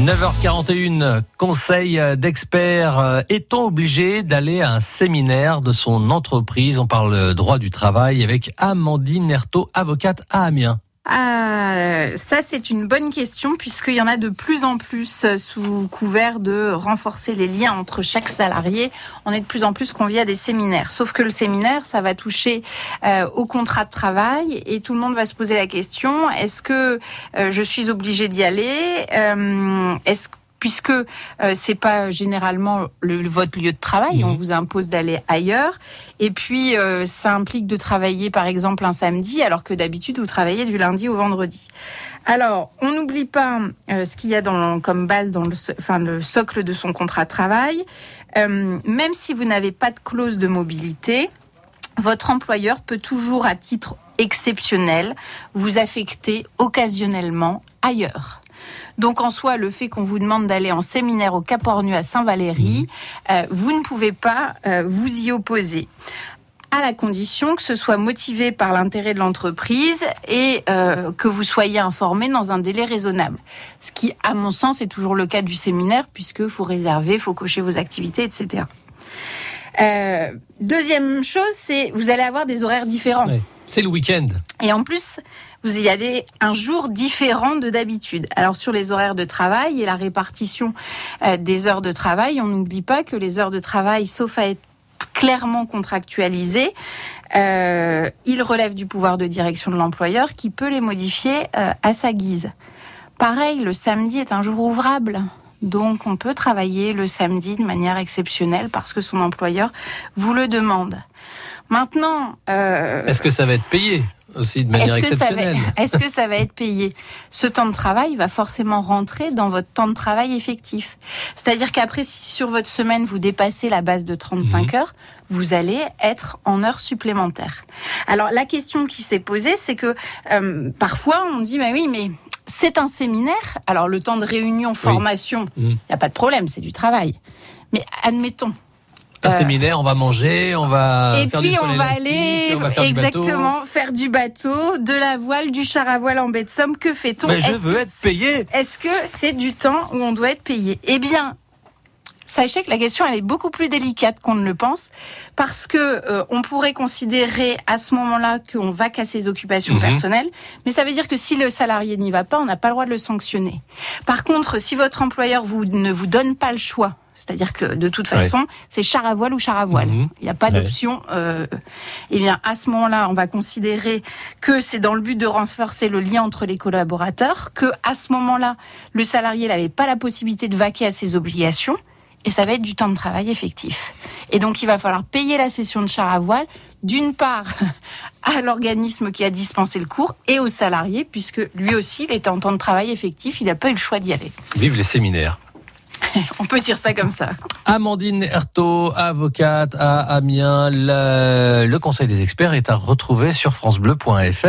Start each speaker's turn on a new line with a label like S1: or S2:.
S1: 9h41, conseil d'experts. Est-on obligé d'aller à un séminaire de son entreprise? On parle droit du travail avec Amandine Nerto, avocate à Amiens.
S2: Ah, ça c'est une bonne question puisqu'il y en a de plus en plus euh, sous couvert de renforcer les liens entre chaque salarié. On est de plus en plus conviés à des séminaires. Sauf que le séminaire, ça va toucher euh, au contrat de travail et tout le monde va se poser la question est-ce que euh, je suis obligé d'y aller? Puisque euh, c'est pas généralement le, votre lieu de travail, on mhm. vous impose d'aller ailleurs. Et puis euh, ça implique de travailler par exemple un samedi, alors que d'habitude vous travaillez du lundi au vendredi. Alors, on n'oublie pas euh, ce qu'il y a dans, comme base dans le, enfin, le socle de son contrat de travail. même si vous n'avez pas de clause de mobilité, votre employeur peut toujours, à titre exceptionnel, vous affecter occasionnellement ailleurs. Donc en soi, le fait qu'on vous demande d'aller en séminaire au Cap Ornu à Saint-Valéry, mmh. euh, vous ne pouvez pas euh, vous y opposer à la condition que ce soit motivé par l'intérêt de l'entreprise et euh, que vous soyez informé dans un délai raisonnable. Ce qui, à mon sens, est toujours le cas du séminaire, puisque faut réserver, faut cocher vos activités, etc. deuxième chose, c'est vous allez avoir des horaires différents.
S1: C'est le week-end.
S2: Et en plus, vous y allez un jour différent de d'habitude. Alors sur les horaires de travail et la répartition euh, des heures de travail, on n'oublie pas que les heures de travail, sauf à être clairement contractualisées, euh, il relève du pouvoir de direction de l'employeur qui peut les modifier euh, à sa guise. Pareil, le samedi est un jour ouvrable. Donc on peut travailler le samedi de manière exceptionnelle parce que son employeur vous le demande. Maintenant...
S1: Euh, Est-ce que ça va être payé aussi de manière exceptionnelle.
S2: Est-ce que ça va être payé? Ce temps de travail va forcément rentrer dans votre temps de travail effectif. C'est-à-dire qu'après, si sur votre semaine vous dépassez la base de 35 mhm. heures, vous allez être en heures supplémentaires. Alors la question qui s'est posée, c'est que euh, parfois on dit, mais oui, mais c'est un séminaire. Alors le temps de réunion, formation, il n'y a pas de problème, c'est du travail. Mais admettons,
S1: un euh, séminaire, on va manger, on va
S2: et puis on va aller exactement faire du bateau, de la voile, du char à voile en baie de Somme. Que fait-on?
S1: Mais je veux être payé.
S2: Est-ce que c'est du temps où on doit être payé? Eh bien, sachez que la question elle est beaucoup plus délicate qu'on ne le pense parce que euh, on pourrait considérer à ce moment-là qu'on va casser ses occupations mhm. personnelles, mais ça veut dire que si le salarié n'y va pas, on n'a pas le droit de le sanctionner. Par contre, si votre employeur vous ne vous donne pas le choix c'est-à-dire que de toute façon, c'est char à voile ou char à voile. Mhm. Il n'y a pas d'option. Euh, eh bien, à ce moment-là, on va considérer que c'est dans le but de renforcer le lien entre les collaborateurs, que à ce moment-là, le salarié n'avait pas la possibilité de vaquer à ses obligations, et ça va être du temps de travail effectif. Et donc, il va falloir payer la session de char à voile, d'une part à l'organisme qui a dispensé le cours et au salarié, puisque lui aussi, il était en temps de travail effectif, il n'a pas eu le choix d'y aller.
S1: Vive les séminaires.
S2: On peut dire ça comme ça.
S1: Amandine Herto, avocate à Amiens. Le, le conseil des experts est à retrouver sur francebleu.fr.